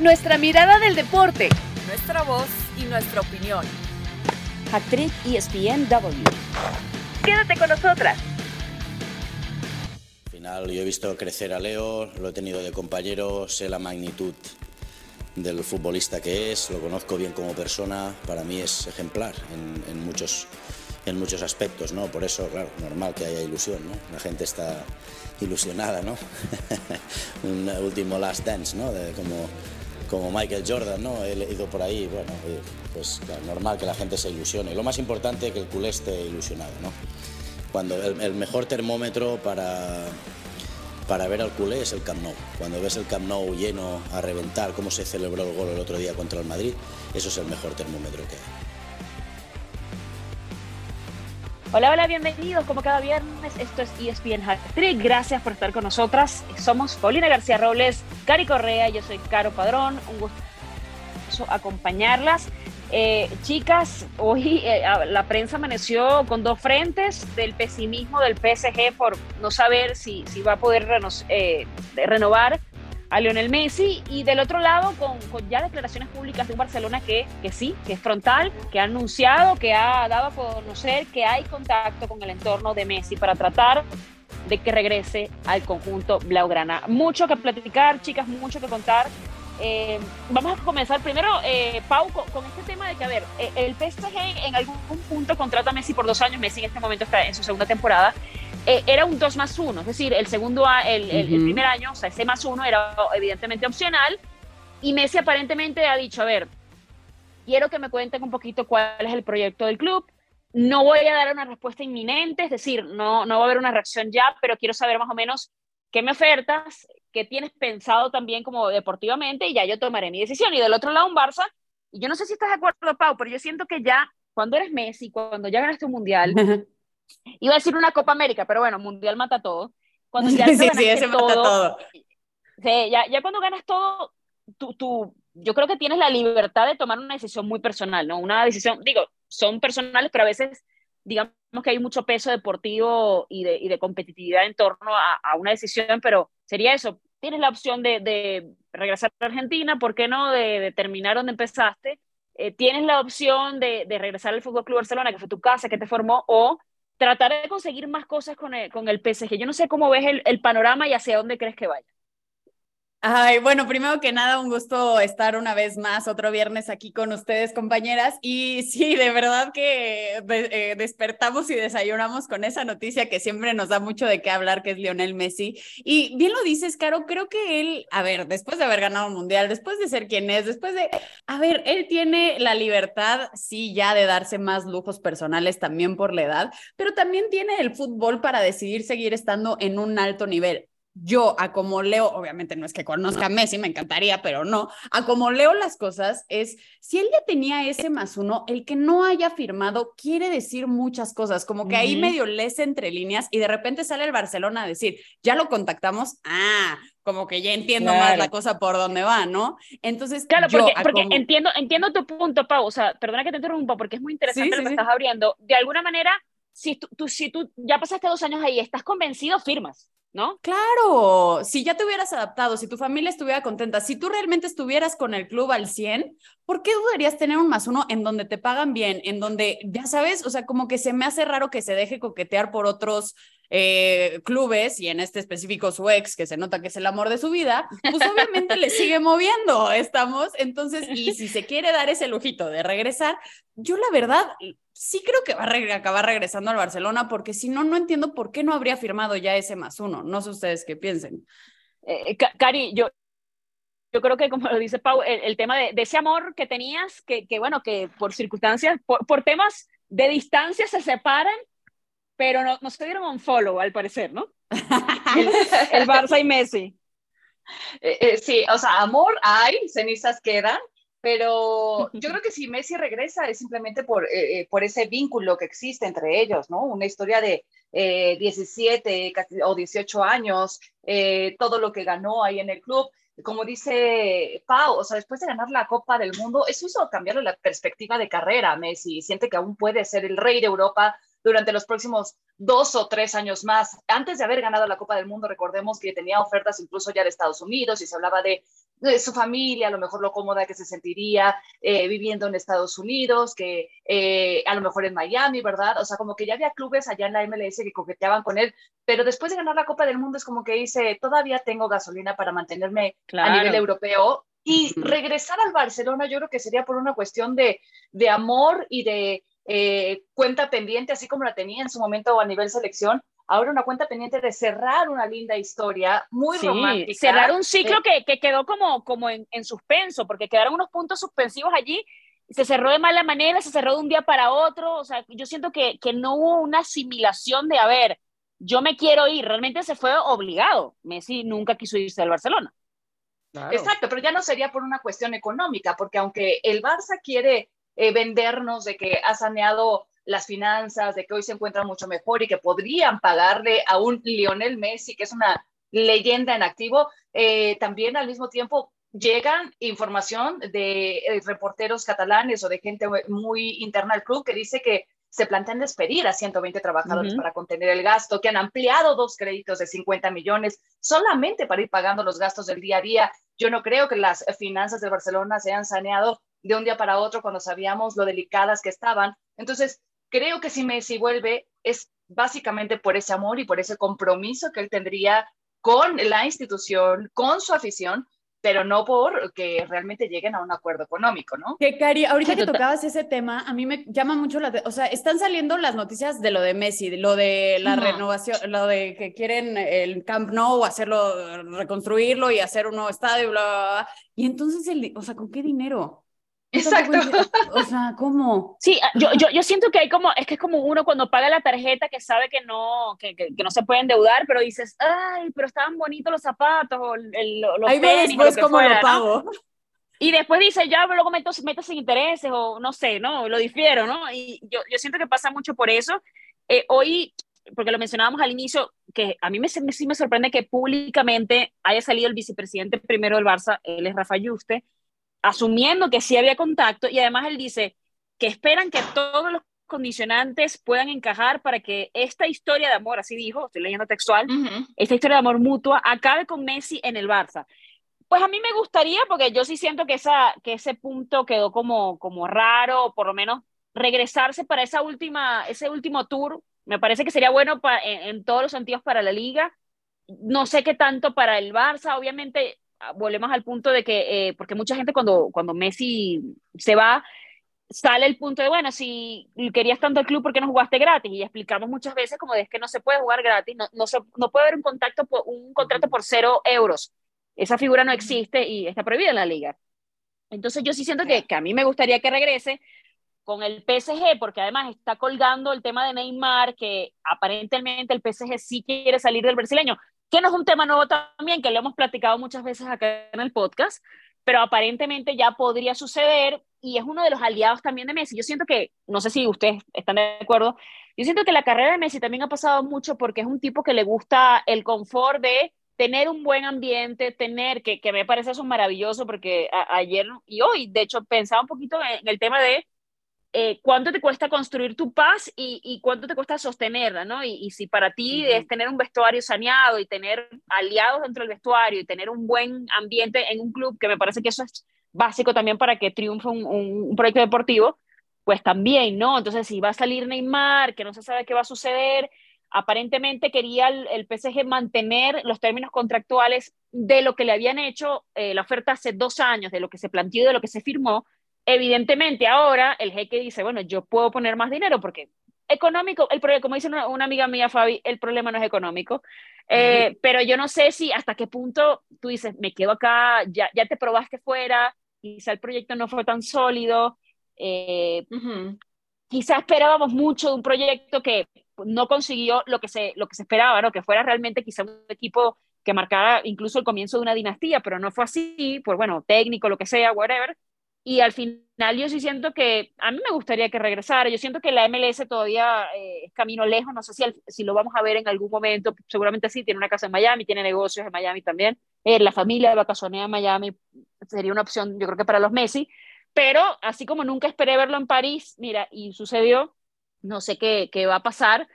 Nuestra mirada del deporte. Nuestra voz y nuestra opinión. Actriz ESPNW. Quédate con nosotras. Al final yo he visto crecer a Leo, lo he tenido de compañero, sé la magnitud del futbolista que es, lo conozco bien como persona, para mí es ejemplar en, en muchos en muchos aspectos, ¿no? Por eso, claro, normal que haya ilusión, ¿no? La gente está ilusionada, ¿no? Un último last dance, ¿no? De, como, como Michael Jordan, ¿no? He ido por ahí, bueno, pues claro, normal que la gente se ilusione. Lo más importante es que el culé esté ilusionado, ¿no? Cuando el, el mejor termómetro para, para ver al culé es el Camp Nou. Cuando ves el Camp Nou lleno a reventar, cómo se celebró el gol el otro día contra el Madrid, eso es el mejor termómetro que hay. Hola, hola, bienvenidos como cada viernes. Esto es ESPN Hat Trick. Gracias por estar con nosotras. Somos Paulina García Robles, Cari Correa, yo soy Caro Padrón. Un gusto acompañarlas. Eh, chicas, hoy eh, la prensa amaneció con dos frentes del pesimismo del PSG por no saber si, si va a poder eh, renovar a Lionel Messi y del otro lado con, con, ya declaraciones públicas de un Barcelona que, que sí, que es frontal, que ha anunciado, que ha dado a conocer que hay contacto con el entorno de Messi para tratar de que regrese al conjunto Blaugrana. Mucho que platicar, chicas, mucho que contar. Eh, vamos a comenzar primero, eh, Pau, con, con, este tema de que, a ver, eh, el PSG en algún punto contrata a Messi por dos años, Messi en este momento está en su segunda temporada, eh, era un 2 más 1, es decir, el segundo, el, el, el, primer año, o sea, ese más 1 era evidentemente opcional, y Messi aparentemente ha dicho, a ver, quiero que me cuenten un poquito cuál es el proyecto del club, no voy a dar una respuesta inminente, es decir, no, no va a haber una reacción ya, pero quiero saber más o menos qué me ofertas, qué tienes pensado también como deportivamente, y ya yo tomaré mi decisión. Y del otro lado, un Barça, y yo no sé si estás de acuerdo, Pau, pero yo siento que ya, cuando eres Messi, cuando ya ganaste un mundial, Iba a decir una Copa América, pero bueno, Mundial mata todo. Cuando ya sí, sí, ese todo, mata todo. Sí, ya, ya cuando ganas todo, tú, tú, yo creo que tienes la libertad de tomar una decisión muy personal, ¿no? Una decisión, digo, son personales, pero a veces, digamos que hay mucho peso deportivo y de, y de competitividad en torno a, a, una decisión, pero sería eso. Tienes la opción de, de regresar a Argentina, ¿por qué no? De, de terminar donde empezaste. Eh, tienes la opción de, de regresar al Fútbol Club Barcelona, que fue tu casa, que te formó, o tratar de conseguir más cosas con el, con el PSG. Yo no sé cómo ves el, el, panorama y hacia dónde crees que vaya. Ay, bueno, primero que nada, un gusto estar una vez más otro viernes aquí con ustedes, compañeras. Y sí, de verdad que eh, despertamos y desayunamos con esa noticia que siempre nos da mucho de qué hablar, que es Lionel Messi. Y bien lo dices, Caro, creo que él, a ver, después de haber ganado un mundial, después de ser quien es, después de, a ver, él tiene la libertad, sí, ya de darse más lujos personales también por la edad, pero también tiene el fútbol para decidir seguir estando en un alto nivel yo, a como leo, obviamente no es que conozca a Messi, me encantaría, pero no, a como leo las cosas es, si él ya tenía ese más uno, el que no haya firmado quiere decir muchas cosas, como que uh -huh. ahí medio lees entre líneas y de repente sale el Barcelona a decir, ya lo contactamos, ah, como que ya entiendo claro. más la cosa por dónde va, ¿no? Entonces, claro, yo, porque, como... entiendo, entiendo tu punto, Pau, o sea, perdona que te interrumpa porque es muy interesante sí, lo que sí. estás abriendo. De alguna manera, si tú, tú, si tú ya pasaste dos años ahí, estás convencido, firmas. ¿no? Claro, si ya te hubieras adaptado, si tu familia estuviera contenta, si tú realmente estuvieras con el club al 100, ¿por qué dudarías tener un más uno en donde te pagan bien, en donde, ya sabes, o sea, como que se me hace raro que se deje coquetear por otros eh, clubes y en este específico su ex, que se nota que es el amor de su vida, pues obviamente le sigue moviendo, estamos, entonces, y si se quiere dar ese lujito de regresar, yo la verdad sí creo que va a re acabar regresando al Barcelona, porque si no, no entiendo por qué no habría firmado ya ese más uno. No sé ustedes qué piensen. Eh, Cari, yo, yo creo que como lo dice Pau, el, el tema de, de, ese amor que tenías, que, que bueno, que por circunstancias, por, por, temas de distancia se separan, pero no, no se dieron un follow al parecer, ¿no? el, el Barça y Messi. Eh, eh, sí, o sea, amor hay, cenizas quedan, pero yo creo que si Messi regresa es simplemente por, eh, por ese vínculo que existe entre ellos, ¿no? Una historia de eh, 17 o 18 años, eh, todo lo que ganó ahí en el club. Como dice Pau, o sea, después de ganar la Copa del Mundo, eso hizo cambiarle la perspectiva de carrera a Messi. Siente que aún puede ser el rey de Europa durante los próximos dos o tres años más. Antes de haber ganado la Copa del Mundo, recordemos que tenía ofertas incluso ya de Estados Unidos y se hablaba de de su familia, a lo mejor lo cómoda que se sentiría eh, viviendo en Estados Unidos, que eh, a lo mejor en Miami, ¿verdad? O sea, como que ya había clubes allá en la MLS que coqueteaban con él, pero después de ganar la Copa del Mundo es como que dice, todavía tengo gasolina para mantenerme a nivel europeo. Y regresar al Barcelona yo creo que sería por una cuestión de, de amor y de eh, cuenta pendiente, así como la tenía en su momento a nivel selección, ahora una cuenta pendiente de cerrar una linda historia muy romántica. Cerrar un ciclo eh, que, que, quedó como, como en, en, suspenso, porque quedaron unos puntos suspensivos allí. Se cerró de mala manera, se cerró de un día para otro. O sea, yo siento que, que no hubo una asimilación de, a ver, yo me quiero ir. Realmente se fue obligado. Messi nunca quiso irse del Barcelona. Exacto, pero ya no sería por una cuestión económica, porque aunque el Barça quiere eh, vendernos de que ha saneado las finanzas, de que hoy se encuentra mucho mejor y que podrían pagarle a un Lionel Messi, que es una leyenda en activo, eh, también al mismo tiempo llegan información de eh, reporteros catalanes o de gente muy interna al club que dice que se plantean despedir a 120 trabajadores para contener el gasto, que han ampliado dos créditos de 50 millones solamente para ir pagando los gastos del día a día. Yo no creo que las finanzas de Barcelona se hayan saneado de un día para otro cuando sabíamos lo delicadas que estaban. Entonces, creo que si Messi vuelve es básicamente por ese amor y por ese compromiso que él tendría con la institución, con su afición, pero no por que realmente lleguen a un acuerdo económico, ¿no? Que Cari, ahorita que tocabas ese tema, a mí me llama mucho la, o sea, están saliendo las noticias de lo de Messi, lo de la renovación, lo de que quieren el Camp Nou hacerlo, reconstruirlo y hacer un nuevo estadio, bla, bla, bla. Y entonces, el, o sea, ¿con qué dinero? Exacto. O sea, ¿cómo? Sí, ah, yo, yo, yo, siento que hay como, es que es como uno cuando paga la tarjeta que sabe que no, que, que, no se puede endeudar, pero dices, ay, pero estaban bonitos los zapatos, o el, los Ahí tenis, después cómo lo pago. Y después dice, ya luego meto, meto sin intereses, o no sé, ¿no? Lo difiero, ¿no? Y yo, yo siento que pasa mucho por eso. Eh, hoy, porque lo mencionábamos al inicio, que a mí me, sí me sorprende que públicamente haya salido el vicepresidente primero del Barça, él es Rafa Yuste, asumiendo que sí había contacto y además él dice que esperan que todos los condicionantes puedan encajar para que esta historia de amor, así dijo, estoy leyendo textual, esta historia de amor mutua acabe con Messi en el Barça. Pues a mí me gustaría, porque yo sí siento que, esa, que ese punto quedó como, como raro, por lo menos regresarse para esa última, ese último tour, me parece que sería bueno en, en todos los sentidos para la liga. No sé qué tanto para el Barça, obviamente volvemos al punto de que, eh, porque mucha gente cuando, cuando Messi se va, sale el punto de, bueno, si querías tanto el club, ¿por qué no jugaste gratis? Y explicamos muchas veces como es que no se puede jugar gratis, no, no, se, no puede haber un, contacto por, un contrato por cero euros. Esa figura no existe y está prohibida en la liga. Entonces yo sí siento que, que a mí me gustaría que regrese con el PSG, porque además está colgando el tema de Neymar, que aparentemente el PSG sí quiere salir del brasileño que no es un tema nuevo también, que lo hemos platicado muchas veces acá en el podcast, pero aparentemente ya podría suceder y es uno de los aliados también de Messi. Yo siento que, no sé si ustedes están de acuerdo, yo siento que la carrera de Messi también ha pasado mucho porque es un tipo que le gusta el confort de tener un buen ambiente, tener, que, que me parece eso maravilloso porque ayer y hoy, de hecho, pensaba un poquito en el tema de eh, cuánto te cuesta construir tu paz y, cuánto te cuesta sostenerla, ¿no? Y, si para ti es tener un vestuario saneado y tener aliados dentro del vestuario y tener un buen ambiente en un club, que me parece que eso es básico también para que triunfe un, proyecto deportivo, pues también, ¿no? Entonces, si va a salir Neymar, que no se sabe qué va a suceder, aparentemente quería el, PSG mantener los términos contractuales de lo que le habían hecho eh, la oferta hace dos años, de lo que se planteó, de lo que se firmó, Evidentemente ahora el jeque dice, bueno, yo puedo poner más dinero porque económico, el problema, como dice una, amiga mía, Fabi, el problema no es económico, eh, pero yo no sé si hasta qué punto tú dices, me quedo acá, ya, ya te probaste fuera, quizá el proyecto no fue tan sólido, eh, quizá esperábamos mucho de un proyecto que no consiguió lo que se, lo que se esperaba, ¿no? que fuera realmente quizá un equipo que marcara incluso el comienzo de una dinastía, pero no fue así, por bueno, técnico, lo que sea, whatever. Y al final yo sí siento que a mí me gustaría que regresara. Yo siento que la MLS todavía eh, es camino lejos. No sé si, si lo vamos a ver en algún momento. Seguramente sí. Tiene una casa en Miami, tiene negocios en Miami también. Eh, la familia de vacaciones en Miami sería una opción, yo creo que para los Messi. Pero así como nunca esperé verlo en París, mira, y sucedió, no sé qué, qué va a pasar.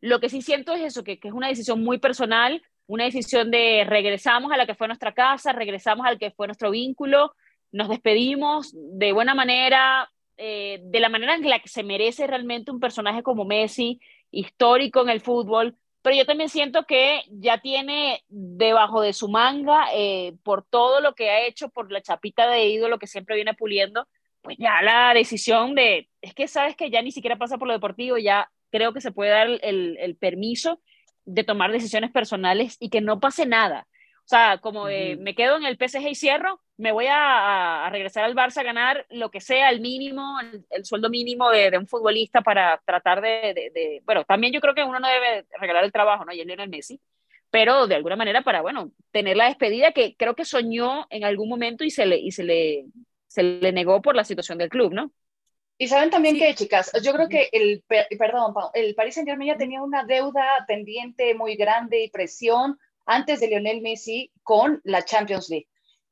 Lo que sí siento es eso, que, que es una decisión muy personal una decisión de regresamos a la que fue nuestra casa, regresamos al que fue nuestro vínculo, nos despedimos de buena manera, eh, de la manera en la que se merece realmente un personaje como Messi, histórico en el fútbol, pero yo también siento que ya tiene debajo de su manga, eh, por todo lo que ha hecho, por la chapita de ídolo que siempre viene puliendo, pues ya la decisión de, es que sabes que ya ni siquiera pasa por lo deportivo, ya creo que se puede dar el, el permiso de tomar decisiones personales y que no pase nada. O sea, como me quedo en el PSG y cierro, me voy a, a, regresar al Barça a ganar lo que sea, el mínimo, el, sueldo mínimo de, de, un futbolista para tratar de, de, de, Bueno, también yo creo que uno no debe regalar el trabajo, ¿no? Y él era el Messi, pero de alguna manera para, bueno, tener la despedida que creo que soñó en algún momento y se le, y se le, se le negó por la situación del club, ¿no? Y saben también que, chicas, yo creo que el, perdón, el Paris Saint Germain ya tenía una deuda pendiente muy grande y presión antes de Lionel Messi con la Champions League.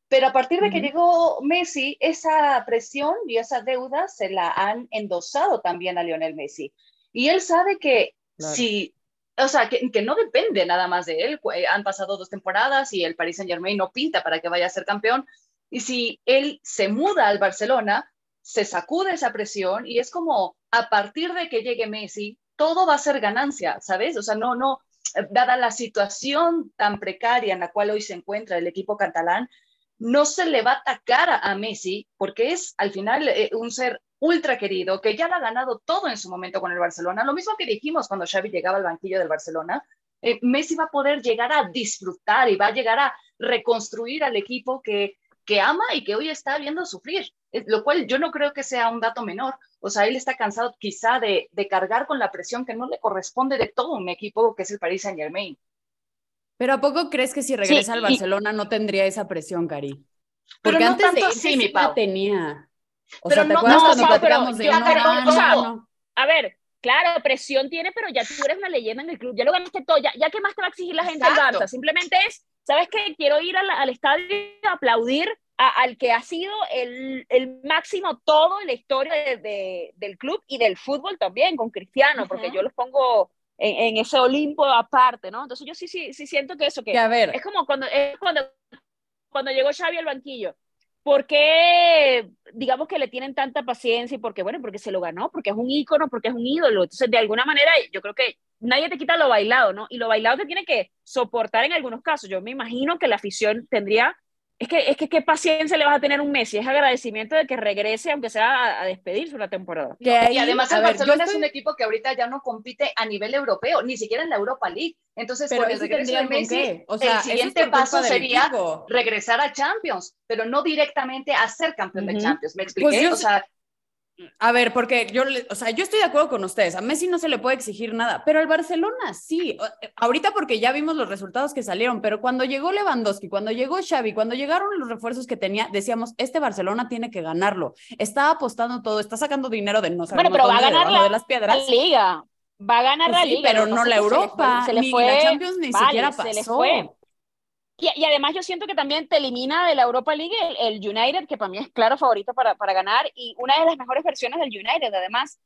Pero a partir de que llegó Messi, esa presión y esa deuda se la han endosado también a Lionel Messi. Y él sabe que si, o sea, que, que, no depende nada más de él. Han pasado dos temporadas y el Paris Saint Germain no pinta para que vaya a ser campeón. Y si él se muda al Barcelona, se sacude esa presión y es como a partir de que llegue Messi, todo va a ser ganancia, ¿sabes? O sea, no, no, dada la situación tan precaria en la cual hoy se encuentra el equipo catalán, no se le va a atacar a Messi porque es al final eh, un ser ultra querido que ya lo ha ganado todo en su momento con el Barcelona. Lo mismo que dijimos cuando Xavi llegaba al banquillo del Barcelona, eh, Messi va a poder llegar a disfrutar y va a llegar a reconstruir al equipo que ama y que hoy está viendo sufrir, lo cual yo no creo que sea un dato menor. O sea, él está cansado quizá de, de cargar con la presión que no le corresponde de todo un equipo que es el Paris Saint Germain. Pero ¿a poco crees que si regresa al Barcelona no tendría esa presión, Cari? Porque no antes tanto de sí, mi Pau. tenía. O pero sea, ¿te no, acuerdas no, cuando platicamos de yo, no, no, o sea, A ver, claro, presión tiene, pero ya tú eres una leyenda en el club, ya lo ganaste todo, ya, ya qué más te va a exigir la gente del Barça, simplemente es ¿sabes qué? Quiero ir al, al estadio a aplaudir a, al que ha sido el, el, máximo todo en la historia de, de, del club y del fútbol también, con Cristiano, uh -huh. porque yo los pongo en, en, ese Olimpo aparte, ¿no? Entonces yo sí, sí, sí siento que eso, que, que a ver. es como cuando, es cuando, cuando llegó Xavi al banquillo. ¿Por qué, digamos que le tienen tanta paciencia? Y porque, bueno, porque se lo ganó, porque es un ícono, porque es un ídolo. Entonces, de alguna manera, yo creo que nadie te quita lo bailado, ¿no? Y lo bailado te tiene que soportar en algunos casos. Yo me imagino que la afición tendría, es que, es que qué paciencia le vas a tener un Messi, es agradecimiento de que regrese, aunque sea a, a despedirse una temporada. Y además el ver, Barcelona estoy... es un equipo que ahorita ya no compite a nivel europeo, ni siquiera en la Europa League. Entonces, pero con el regreso de Messi, o sea, el siguiente paso sería equipo. regresar a Champions, pero no directamente a ser campeón uh -huh. de Champions. ¿Me expliqué? Pues yo, o sea, a ver, porque yo, o sea, yo estoy de acuerdo con ustedes. A Messi no se le puede exigir nada, pero al Barcelona sí. Eh, ahorita porque ya vimos los resultados que salieron, pero cuando llegó Lewandowski, cuando llegó Xavi, cuando llegaron los refuerzos que tenía, decíamos, este Barcelona tiene que ganarlo. Está apostando todo, está sacando dinero de no bueno, pero va a ganar la, de las piedras. la liga. Va a ganar pues la sí, liga. pero no la Europa, se le fue, se le fue, ni la Champions ni vale, siquiera pasó. Se le fue. Y, y, además yo siento que también te elimina de la Europa League el, el, United, que para mí es claro favorito para, para ganar, y una de las mejores versiones del United, además.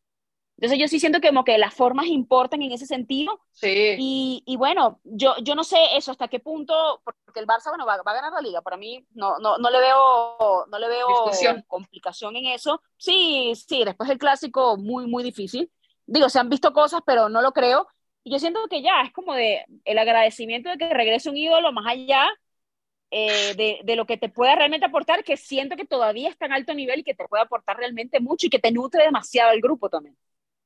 Entonces yo sí siento que como que las formas importan en ese sentido. Sí. Y, y bueno, yo, yo no sé eso hasta qué punto, porque el Barça, bueno, va, va a ganar la liga. Para mí no, no, no le veo, no le veo Discusión. complicación en eso. Sí, sí, después del clásico muy, muy difícil. Digo, se han visto cosas, pero no lo creo. Y yo siento que ya es como de el agradecimiento de que regrese un ídolo más allá eh, de, de, lo que te pueda realmente aportar, que siento que todavía está en alto nivel y que te puede aportar realmente mucho y que te nutre demasiado el grupo también.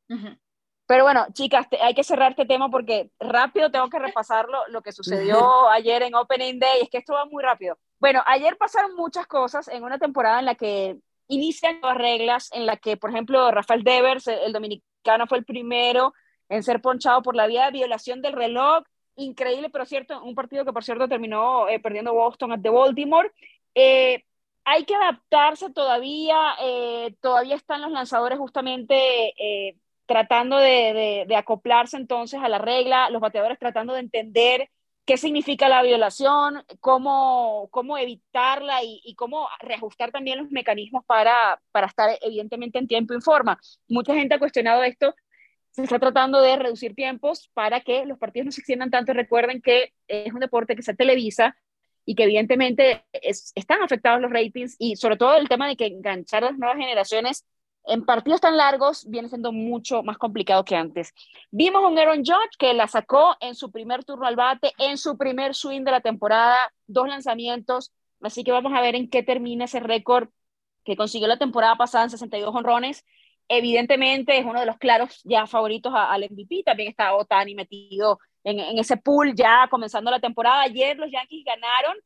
Uh -huh. Pero bueno, chicas, te, hay que cerrar este tema porque rápido tengo que repasarlo lo que sucedió ayer en Opening Day. Es que esto va muy rápido. Bueno, ayer pasaron muchas cosas en una temporada en la que inician nuevas reglas, en la que, por ejemplo, Rafael Devers, el dominicano, fue el primero en ser ponchado por la vía de violación del reloj. Increíble, pero cierto, un partido que por cierto terminó eh, perdiendo Boston de Baltimore. Eh, hay que adaptarse todavía, eh, todavía están los lanzadores justamente eh, tratando de, acoplarse entonces a la regla, los bateadores tratando de entender qué significa la violación, cómo, cómo evitarla y, y cómo reajustar también los mecanismos para, para estar evidentemente en tiempo y forma. Mucha gente ha cuestionado esto se está tratando de reducir tiempos para que los partidos no se extiendan tanto. Recuerden que es un deporte que se televisa y que evidentemente están afectados los ratings y sobre todo el tema de que enganchar a las nuevas generaciones en partidos tan largos viene siendo mucho más complicado que antes. Vimos a un Aaron Judge que la sacó en su primer turno al bate, en su primer swing de la temporada, dos lanzamientos, así que vamos a ver en qué termina ese récord que consiguió la temporada pasada en 62 honrones evidentemente es uno de los claros ya favoritos al MVP. También está Otani metido en, ese pool ya comenzando la temporada. Ayer los Yankees ganaron.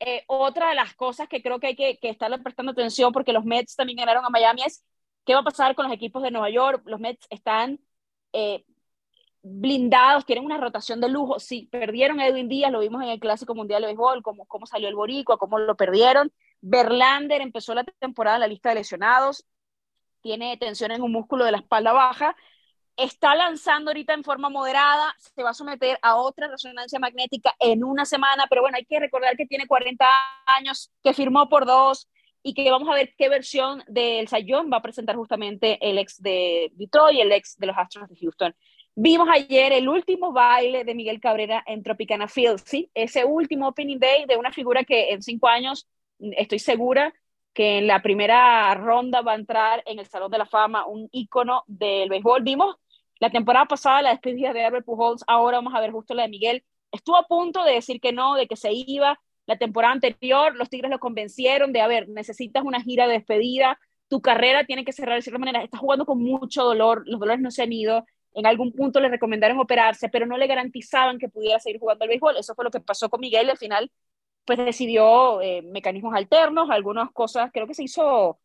Eh, otra de las cosas que creo que hay que, que estarle prestando atención porque los Mets también ganaron a Miami es qué va a pasar con los equipos de Nueva York. Los Mets están eh, blindados, tienen una rotación de lujo. Sí, perdieron a Edwin Díaz, lo vimos en el Clásico Mundial de Béisbol, cómo, cómo salió el Boricua, cómo lo perdieron. Verlander empezó la temporada en la lista de lesionados tiene tensión en un músculo de la espalda baja, está lanzando ahorita en forma moderada, se va a someter a otra resonancia magnética en una semana, pero bueno, hay que recordar que tiene 40 años, que firmó por dos y que vamos a ver qué versión del Sayón va a presentar justamente el ex de Detroit y el ex de los Astros de Houston. Vimos ayer el último baile de Miguel Cabrera en Tropicana Field, ¿sí? Ese último opening day de una figura que en cinco años, estoy segura, que en la primera ronda va a entrar en el Salón de la Fama un ícono del béisbol. Vimos la temporada pasada la despedida de Albert Pujols, ahora vamos a ver justo la de Miguel. Estuvo a punto de decir que no, de que se iba. La temporada anterior los Tigres lo convencieron de, a ver, necesitas una gira de despedida, tu carrera tiene que cerrar de cierta manera, estás jugando con mucho dolor, los dolores no se han ido, en algún punto le recomendaron operarse, pero no le garantizaban que pudiera seguir jugando al béisbol. Eso fue lo que pasó con Miguel y al final pues decidió eh, mecanismos alternos, algunas cosas, creo que se hizo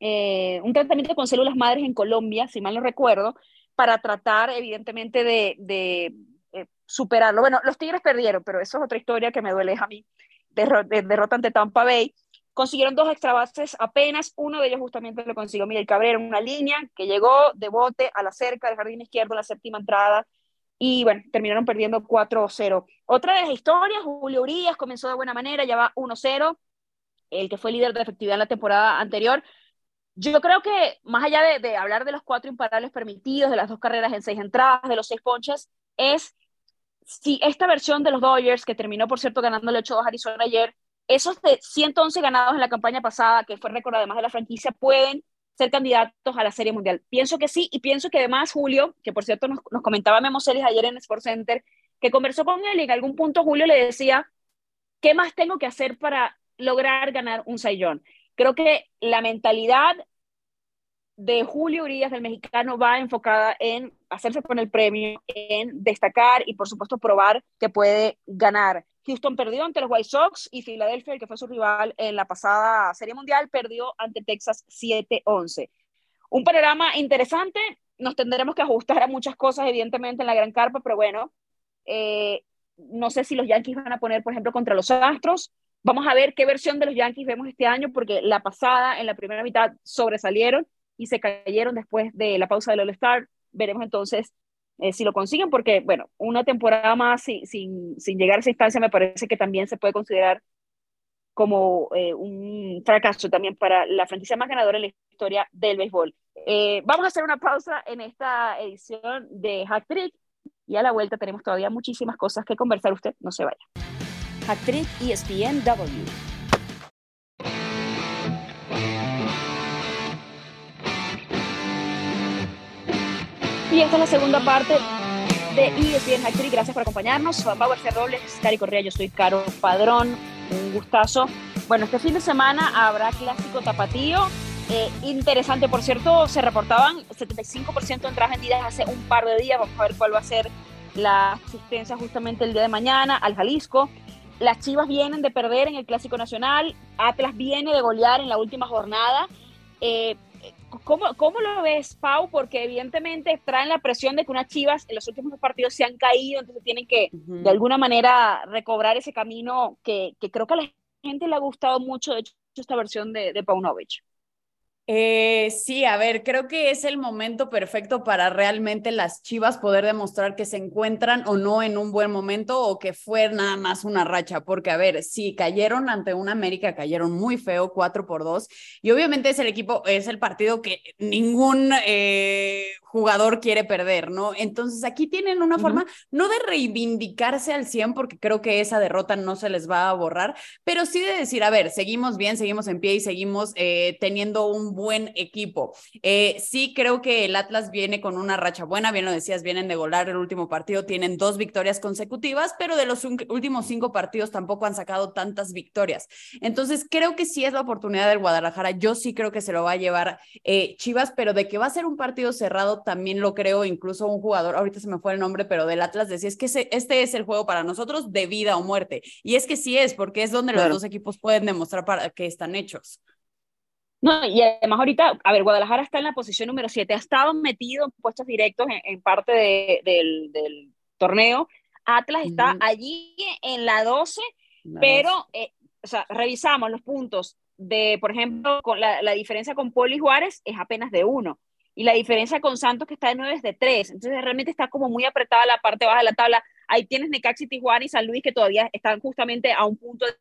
eh, un tratamiento con células madres en Colombia, si mal no recuerdo, para tratar evidentemente de, eh, superarlo. Bueno, los Tigres perdieron, pero eso es otra historia que me duele a mí, de derrota ante Tampa Bay. Consiguieron dos extra bases apenas, uno de ellos justamente lo consiguió Miguel Cabrera una línea que llegó de bote a la cerca del jardín izquierdo en la séptima entrada y bueno, terminaron perdiendo 4-0. Otra de las historias, Julio Urias comenzó de buena manera, ya va 1-0, el que fue líder de efectividad en la temporada anterior. Yo creo que más allá de, hablar de los cuatro imparables permitidos, de las dos carreras en seis entradas, de los seis ponches, es si esta versión de los Dodgers, que terminó por cierto ganando el 8-2 Arizona ayer, esos de 111 ganados en la campaña pasada, que fue récord además de la franquicia, pueden ser candidatos a la Serie Mundial. Pienso que sí, y pienso que además Julio, que por cierto nos, comentaba Memo Celis ayer en Sports Center, que conversó con él y en algún punto Julio le decía, ¿qué más tengo que hacer para lograr ganar un sayón? Creo que la mentalidad de Julio Urias, del mexicano, va enfocada en hacerse con el premio, en destacar y por supuesto probar que puede ganar. Houston perdió ante los White Sox y Filadelfia, que fue su rival en la pasada Serie Mundial, perdió ante Texas 7-11. Un panorama interesante, nos tendremos que ajustar a muchas cosas, evidentemente, en la gran carpa, pero bueno, eh, no sé si los Yankees van a poner, por ejemplo, contra los Astros. Vamos a ver qué versión de los Yankees vemos este año, porque la pasada, en la primera mitad, sobresalieron y se cayeron después de la pausa del All-Star. Veremos entonces eh, si lo consiguen, porque, bueno, una temporada más sin, sin, sin, llegar a esa instancia me parece que también se puede considerar como eh, un fracaso también para la franquicia más ganadora en la historia del béisbol. Eh, vamos a hacer una pausa en esta edición de Hack Trick y a la vuelta tenemos todavía muchísimas cosas que conversar. Usted no se vaya. Hack Trick ESPNW. Y esta es la segunda parte de ESPN Actriz. Gracias por acompañarnos. Bauer C. Robles, Cari Correa, yo soy Caro Padrón. Un gustazo. Bueno, este fin de semana habrá clásico tapatío. Eh, interesante, por cierto, se reportaban 75% de entradas vendidas hace un par de días. Vamos a ver cuál va a ser la asistencia justamente el día de mañana al Jalisco. Las Chivas vienen de perder en el Clásico Nacional. Atlas viene de golear en la última jornada. Eh, ¿Cómo, ¿Cómo, lo ves, Pau? Porque evidentemente traen la presión de que unas chivas en los últimos partidos se han caído, entonces tienen que de alguna manera recobrar ese camino que, que, creo que a la gente le ha gustado mucho, de hecho, esta versión de, de Paunovic. Eh, sí, a ver, creo que es el momento perfecto para realmente las Chivas poder demostrar que se encuentran o no en un buen momento o que fue nada más una racha, porque a ver, si cayeron ante una América, cayeron muy feo, 4 por 2, y obviamente es el equipo, es el partido que ningún eh, jugador quiere perder, ¿no? Entonces aquí tienen una forma, no de reivindicarse al 100, porque creo que esa derrota no se les va a borrar, pero sí de decir, a ver, seguimos bien, seguimos en pie y seguimos eh, teniendo un buen equipo. Eh, sí creo que el Atlas viene con una racha buena, bien lo decías, vienen de golar el último partido, tienen dos victorias consecutivas, pero de los últimos cinco partidos tampoco han sacado tantas victorias. Entonces creo que sí es la oportunidad del Guadalajara, yo sí creo que se lo va a llevar eh, Chivas, pero de que va a ser un partido cerrado también lo creo, incluso un jugador, ahorita se me fue el nombre, pero del Atlas decía, es que este es el juego para nosotros de vida o muerte. Y es que sí es, porque es donde los dos equipos pueden demostrar para que están hechos. No, y además ahorita, a ver, Guadalajara está en la posición número 7, ha estado metido en puestos directos en, parte del, torneo. Atlas está allí en la 12, pero, eh, o sea, revisamos los puntos de, por ejemplo, con la, la diferencia con Poli Juárez es apenas de uno y la diferencia con Santos que está de 9 es de 3. Entonces realmente está como muy apretada la parte baja de la tabla. Ahí tienes Necaxi, Tijuana y San Luis que todavía están justamente a un punto de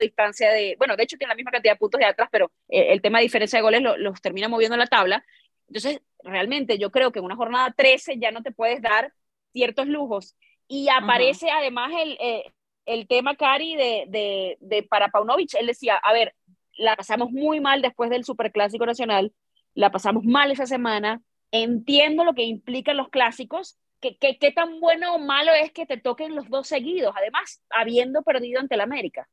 distancia de, bueno, de hecho tienen la misma cantidad de puntos de atrás, pero eh, el tema de diferencia de goles los termina moviendo la tabla. Entonces, realmente yo creo que en una jornada 13 ya no te puedes dar ciertos lujos. Y aparece además el, eh, el tema, Cari, de, de, de para Paunovic. Él decía, a ver, la pasamos muy mal después del Superclásico Nacional, la pasamos mal esa semana, entiendo lo que implican los clásicos, que, qué tan bueno o malo es que te toquen los dos seguidos, además, habiendo perdido ante el América.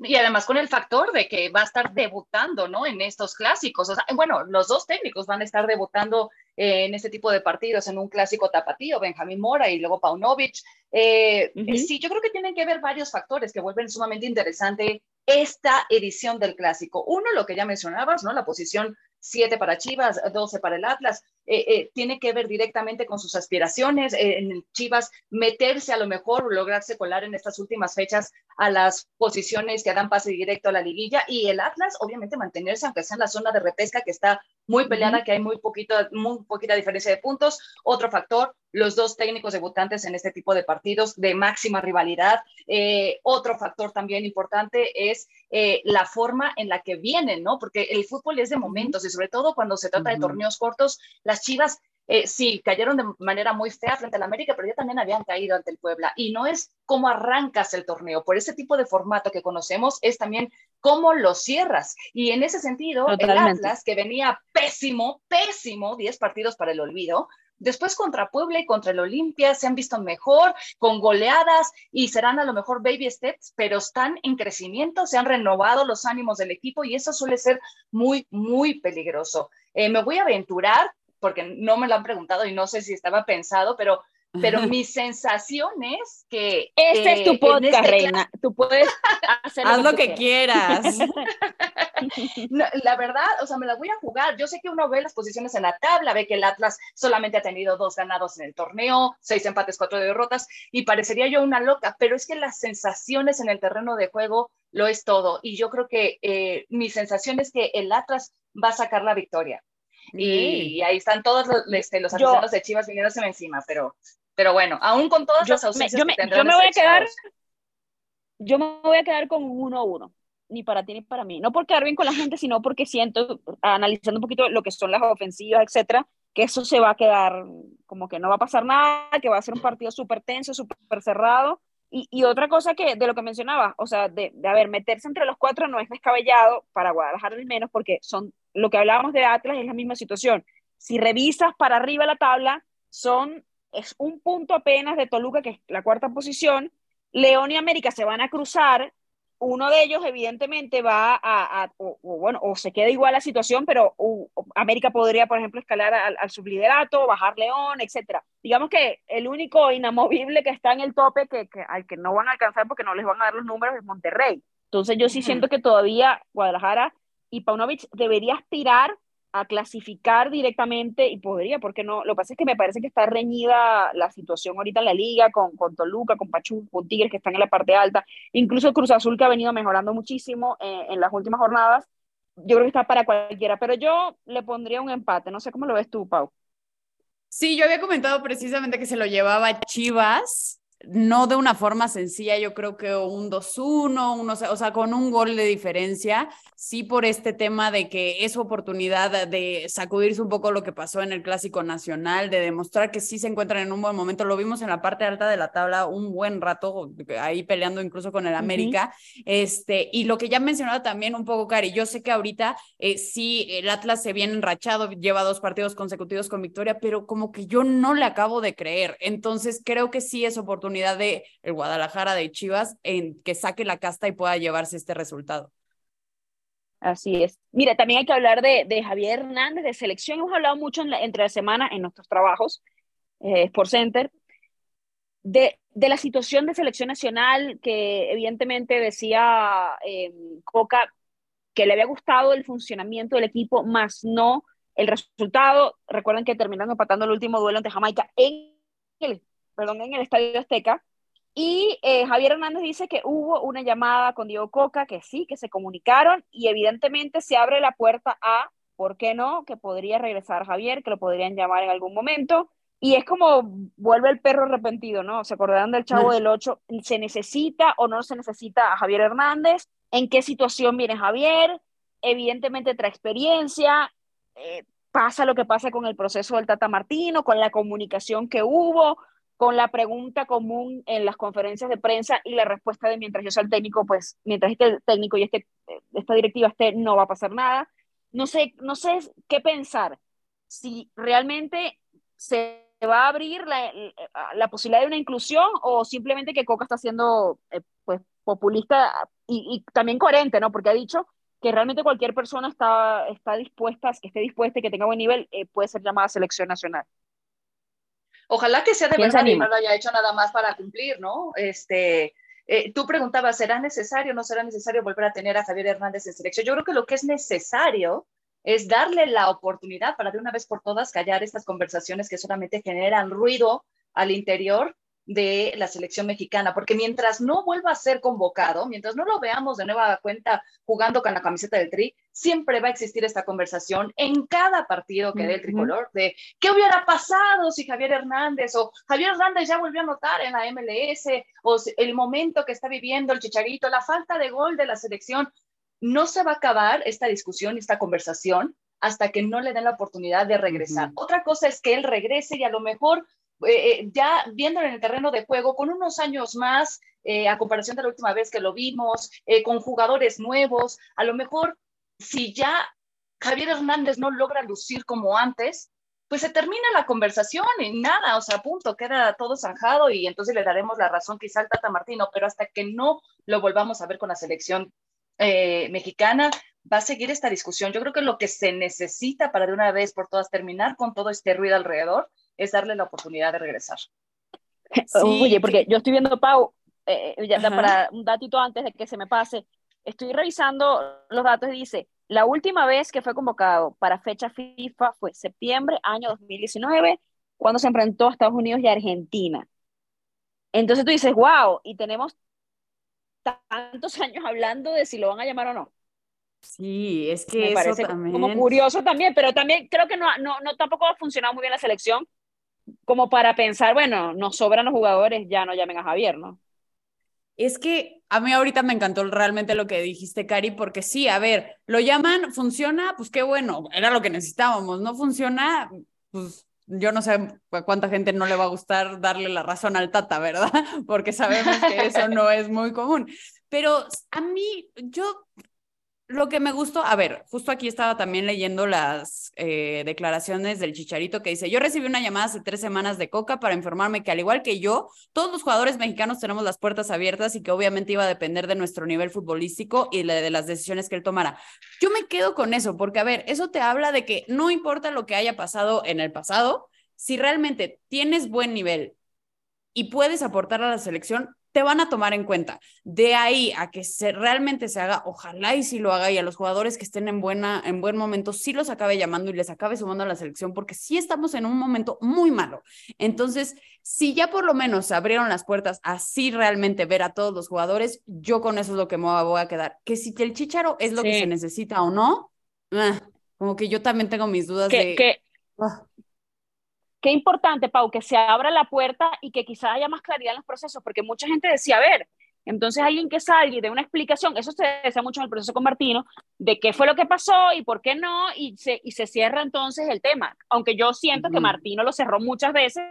Y además con el factor de que va a estar debutando, ¿no? En estos clásicos. O sea, bueno, los dos técnicos van a estar debutando eh, en este tipo de partidos, en un clásico tapatío, Benjamín Mora y luego Paunovic. Eh, Sí, yo creo que tienen que ver varios factores que vuelven sumamente interesante esta edición del clásico. Uno, lo que ya mencionabas, ¿no? La posición 7 para Chivas, 12 para el Atlas, eh, eh, tiene que ver directamente con sus aspiraciones eh, en Chivas, meterse a lo mejor, lograrse colar en estas últimas fechas a las posiciones que dan pase directo a la liguilla y el Atlas, obviamente, mantenerse, aunque sea en la zona de repesca que está muy peleada, que hay muy, poquito, muy poquita diferencia de puntos. Otro factor, los dos técnicos debutantes en este tipo de partidos de máxima rivalidad. Eh, otro factor también importante es eh, la forma en la que vienen, ¿no? Porque el fútbol es de momentos y sobre todo cuando se trata de torneos cortos, las Chivas eh, sí, cayeron de manera muy fea frente al América, pero ya también habían caído ante el Puebla. Y no es cómo arrancas el torneo, por ese tipo de formato que conocemos, es también cómo lo cierras. Y en ese sentido, el Atlas, que venía pésimo, pésimo, 10 partidos para el olvido, Después contra Puebla y contra el Olimpia se han visto mejor, con goleadas y serán a lo mejor baby steps, pero están en crecimiento, se han renovado los ánimos del equipo y eso suele ser muy, muy peligroso. Eh, me voy a aventurar porque no me lo han preguntado y no sé si estaba pensado, pero, pero mi sensación es que... Este es tu podcast, este reina. Tú puedes hacer Haz lo que, quieras. la verdad, o sea, me la voy a jugar. Yo sé que uno ve las posiciones en la tabla, ve que el Atlas solamente ha tenido dos ganados en el torneo, seis empates, cuatro derrotas, y parecería yo una loca, pero es que las sensaciones en el terreno de juego lo es todo. Y yo creo que eh, mi sensación es que el Atlas va a sacar la victoria. Y, ahí están todos los, este, los aficionados de Chivas viniéndose encima, pero, pero bueno, aún con todas las ausencias yo me, yo me voy a quedar yo me voy a quedar con un 1-1, ni para ti ni para mí. No por quedar bien con la gente, sino porque siento, analizando un poquito lo que son las ofensivas, etcétera, que eso se va a quedar como que no va a pasar nada, que va a ser un partido súper tenso, súper cerrado, y, otra cosa que de lo que mencionaba, o sea, de, de, a ver, meterse entre los cuatro no es descabellado para Guadalajara al menos, porque son lo que hablábamos de Atlas es la misma situación. Si revisas para arriba la tabla, son es un punto apenas de Toluca, que es la cuarta posición. León y América se van a cruzar uno de ellos evidentemente va a, o, bueno, o se queda igual la situación, pero América podría, por ejemplo, escalar al, subliderato, bajar León, etcétera. Digamos que el único inamovible que está en el tope, que, que, al que no van a alcanzar porque no les van a dar los números, es Monterrey. Entonces yo sí siento que todavía Guadalajara y Paunovic debería aspirar a clasificar directamente y podría, porque no? Lo que pasa es que me parece que está reñida la situación ahorita en la liga con, con Toluca, con Pachuca, con Tigres que están en la parte alta, incluso Cruz Azul que ha venido mejorando muchísimo eh, en las últimas jornadas. Yo creo que está para cualquiera, pero yo le pondría un empate. No sé cómo lo ves tú, Pau. Sí, yo había comentado precisamente que se lo llevaba Chivas, no de una forma sencilla, yo creo que un 2-1, o sea, con un gol de diferencia, sí por este tema de que es oportunidad de sacudirse un poco lo que pasó en el Clásico Nacional, de demostrar que sí se encuentran en un buen momento. Lo vimos en la parte alta de la tabla un buen rato, ahí peleando incluso con el América. este, y lo que ya mencionaba también un poco, Cari, yo sé que ahorita eh, sí, el Atlas se viene enrachado, lleva dos partidos consecutivos con victoria, pero como que yo no le acabo de creer. Entonces creo que sí es oportunidad de el Guadalajara de Chivas en que saque la casta y pueda llevarse este resultado. Así es. Mira, también hay que hablar de, de Javier Hernández, de selección. Hemos hablado mucho entre la semana en nuestros trabajos, eh, Sport Center, de, de, la situación de selección nacional, que evidentemente decía eh, Coca que le había gustado el funcionamiento del equipo, más no el resultado. Recuerden que terminaron empatando el último duelo ante Jamaica en el, perdón, en el Estadio Azteca y eh, Javier Hernández dice que hubo una llamada con Diego Coca, que sí, que se comunicaron y evidentemente se abre la puerta a, ¿por qué no? Que podría regresar Javier, que lo podrían llamar en algún momento. Y es como vuelve el perro arrepentido, ¿no? Se acordarán del Chavo del 8, ¿se necesita o no se necesita a Javier Hernández? ¿En qué situación viene Javier? Evidentemente trae experiencia, eh, pasa lo que pasa con el proceso del Tata Martino, con la comunicación que hubo, con la pregunta común en las conferencias de prensa y la respuesta de mientras yo sea el técnico, pues mientras este técnico y este, esta directiva esté, no va a pasar nada. No sé, no sé qué pensar. Si realmente se va a abrir la, la posibilidad de una inclusión o simplemente que Coca está siendo eh, pues, populista y, y, también coherente, ¿no? Porque ha dicho que realmente cualquier persona está, está dispuesta, que esté dispuesta y que tenga buen nivel, eh, puede ser llamada a selección nacional. Ojalá que sea de verdad y no lo haya hecho nada más para cumplir, ¿no? Este, eh, tú preguntabas, ¿será necesario o no será necesario volver a tener a Javier Hernández en selección? Yo creo que lo que es necesario es darle la oportunidad para de una vez por todas callar estas conversaciones que solamente generan ruido al interior de la selección mexicana, porque mientras no vuelva a ser convocado, mientras no lo veamos de nueva cuenta jugando con la camiseta del Tri, siempre va a existir esta conversación en cada partido que dé el tricolor de qué hubiera pasado si Javier Hernández o Javier Hernández ya volvió a anotar en la MLS o el momento que está viviendo el Chicharito, la falta de gol de la selección. No se va a acabar esta discusión, esta conversación hasta que no le den la oportunidad de regresar. Otra cosa es que él regrese y a lo mejor eh, eh, ya viéndolo en el terreno de juego, con unos años más, eh, a comparación de la última vez que lo vimos, con jugadores nuevos, a lo mejor si ya Javier Hernández no logra lucir como antes, pues se termina la conversación y nada, o sea, punto, queda todo zanjado y entonces le daremos la razón quizá al Tata Martino, pero hasta que no lo volvamos a ver con la selección mexicana, va a seguir esta discusión. Yo creo que lo que se necesita para de una vez por todas terminar con todo este ruido alrededor es darle la oportunidad de regresar. Oye, porque yo estoy viendo, Pau, eh, ya para un datito antes de que se me pase, estoy revisando los datos y dice, la última vez que fue convocado para fecha FIFA fue septiembre año 2019, cuando se enfrentó a Estados Unidos y Argentina. Entonces tú dices, wow, y tenemos tantos años hablando de si lo van a llamar o no. Sí, es que Me parece como curioso también, pero también creo que no, no, no tampoco ha funcionado muy bien la selección como para pensar, bueno, nos sobran los jugadores, ya no llamen a Javier, ¿no? Es que a mí ahorita me encantó realmente lo que dijiste, Cari, porque sí, a ver, lo llaman, funciona, pues qué bueno, era lo que necesitábamos, no funciona, pues yo no sé cuánta gente no le va a gustar darle la razón al Tata, ¿verdad? Porque sabemos que eso no es muy común. Pero a mí, yo lo que me gustó, a ver, justo aquí estaba también leyendo las eh, declaraciones del Chicharito que dice, yo recibí una llamada hace tres semanas de Coca para informarme que al igual que yo, todos los jugadores mexicanos tenemos las puertas abiertas y que obviamente iba a depender de nuestro nivel futbolístico y de las decisiones que él tomara. Yo me quedo con eso, porque a ver, eso te habla de que no importa lo que haya pasado en el pasado, si realmente tienes buen nivel y puedes aportar a la selección, te van a tomar en cuenta. De ahí a que se, realmente se haga, ojalá y si lo haga y a los jugadores que estén en, buena, en buen momento, sí los acabe llamando y les acabe sumando a la selección, porque sí estamos en un momento muy malo. Entonces, si ya por lo menos se abrieron las puertas así realmente ver a todos los jugadores, yo con eso es lo que me voy a quedar. Que si el chicharo es lo que se necesita o no, ah, como que yo también tengo mis dudas de... Que, ah qué importante, Pau, que se abra la puerta y que quizás haya más claridad en los procesos, porque mucha gente decía, a ver, entonces alguien que salga y dé una explicación, eso se decía mucho en el proceso con Martino, de qué fue lo que pasó y por qué no, y se, y se cierra entonces el tema. Aunque yo siento que Martino lo cerró muchas veces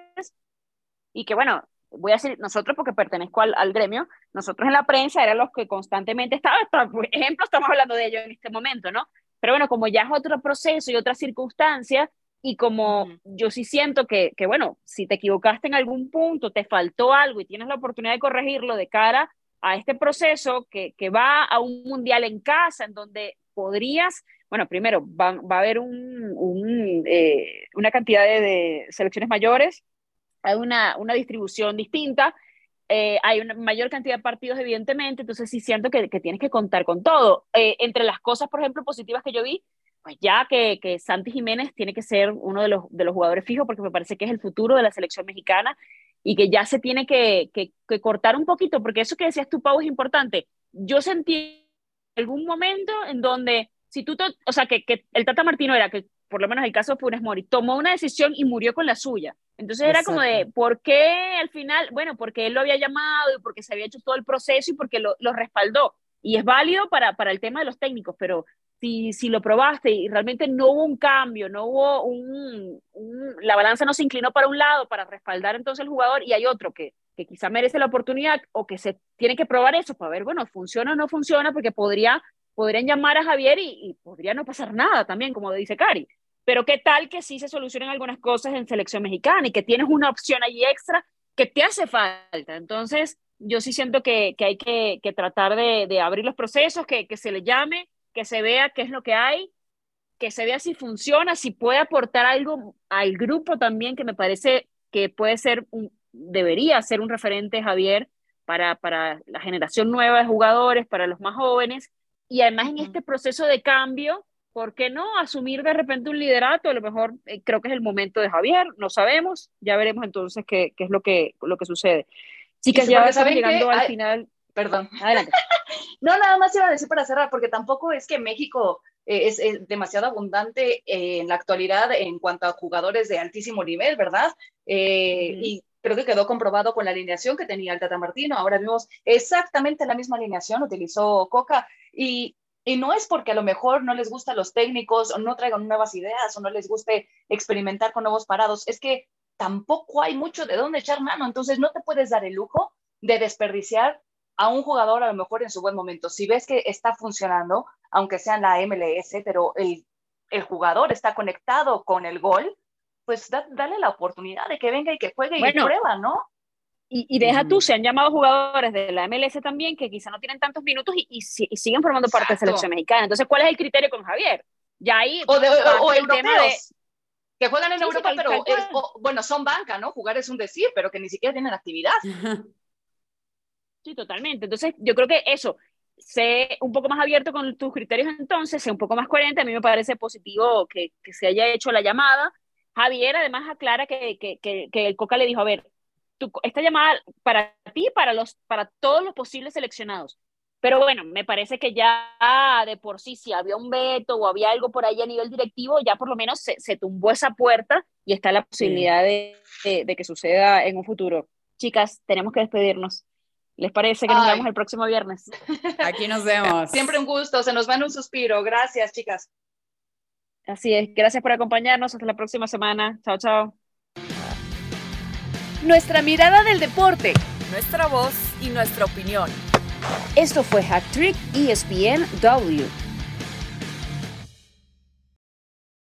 y que bueno, voy a decir nosotros porque pertenezco al, al gremio, nosotros en la prensa eran los que constantemente estaban, por ejemplo, estamos hablando de ello en este momento, ¿no? Pero bueno, como ya es otro proceso y otra circunstancia, y como yo sí siento que, que, bueno, si te equivocaste en algún punto, te faltó algo y tienes la oportunidad de corregirlo de cara a este proceso que, que va a un mundial en casa, en donde podrías, bueno, primero va, va a haber un, un, eh, una cantidad de, de, selecciones mayores, hay una, una distribución distinta, eh, hay una mayor cantidad de partidos, evidentemente, entonces sí siento que, que tienes que contar con todo. Eh, entre las cosas, por ejemplo, positivas que yo vi, pues ya que, que Santi Jiménez tiene que ser uno de los, de los jugadores fijos, porque me parece que es el futuro de la selección mexicana y que ya se tiene que, que, que cortar un poquito, porque eso que decías tú, Pau, es importante. Yo sentí algún momento en donde, si tú, o sea, que, que el Tata Martino era que, por lo menos el caso de Funes Mori, tomó una decisión y murió con la suya. Entonces era como de, ¿por qué al final? Bueno, porque él lo había llamado y porque se había hecho todo el proceso y porque lo, lo respaldó. Y es válido para, para el tema de los técnicos, pero si, si, lo probaste y realmente no hubo un cambio, no hubo un, la balanza no se inclinó para un lado para respaldar entonces el jugador y hay otro que, que quizá merece la oportunidad o que se tiene que probar eso para ver, bueno, funciona o no funciona, porque podría, podrían llamar a Javier y, y podría no pasar nada también, como dice Cari. Pero qué tal que sí se solucionen algunas cosas en selección mexicana y que tienes una opción allí extra que te hace falta. Entonces, yo sí siento que, que hay que, que tratar de, de, abrir los procesos, que, que se le llame, que se vea qué es lo que hay, que se vea si funciona, si puede aportar algo al grupo también, que me parece que puede ser, un, debería ser un referente, Javier, para, para la generación nueva de jugadores, para los más jóvenes, y además en este proceso de cambio, ¿por qué no asumir de repente un liderato? A lo mejor eh, creo que es el momento de Javier, no sabemos, ya veremos entonces qué, qué es lo que, lo que sucede. Chicas, ya estamos llegando al hay... final. Perdón. Adelante. no, nada más iba a decir para cerrar, porque tampoco es que México eh, es, es, demasiado abundante en la actualidad en cuanto a jugadores de altísimo nivel, ¿verdad? Eh, uh -huh. Y creo que quedó comprobado con la alineación que tenía el Tata Martino. Ahora vimos exactamente la misma alineación, utilizó Coca y, y no es porque a lo mejor no les gustan los técnicos o no traigan nuevas ideas o no les guste experimentar con nuevos parados, es que tampoco hay mucho de dónde echar mano, entonces no te puedes dar el lujo de desperdiciar a un jugador a lo mejor en su buen momento. Si ves que está funcionando, aunque sea en la MLS, pero el, el jugador está conectado con el gol, pues da, dale la oportunidad de que venga y que juegue bueno, y prueba, ¿no? Y, y deja tú, se han llamado jugadores de la MLS también que quizá no tienen tantos minutos y, y, y siguen formando Exacto. parte de la selección mexicana. Entonces, ¿cuál es el criterio con Javier? Ya ahí. O, de, o, o europeos. De... Que juegan en sí, Europa, sí, pero es, o, bueno, son banca, ¿no? Jugar es un decir, pero que ni siquiera tienen actividad. Sí, totalmente. Entonces, yo creo que eso, sé un poco más abierto con tus criterios entonces, sé un poco más coherente. A mí me parece positivo que, que se haya hecho la llamada. Javier además aclara que, que, que, el Coca le dijo, a ver, tu, esta llamada para ti, para, los, para todos los posibles seleccionados. Pero bueno, me parece que ya de por sí, si había un veto o había algo por ahí a nivel directivo, ya por lo menos se, se tumbó esa puerta y está la posibilidad sí. de, de, de, que suceda en un futuro. Chicas, tenemos que despedirnos. ¿Les parece que nos Ay. vemos el próximo viernes? Aquí nos vemos. Siempre un gusto, se nos va en un suspiro. Gracias, chicas. Así es, gracias por acompañarnos. Hasta la próxima semana. Chao, chao. Nuestra mirada del deporte, nuestra voz y nuestra opinión. Esto fue Hack Trick ESPN W.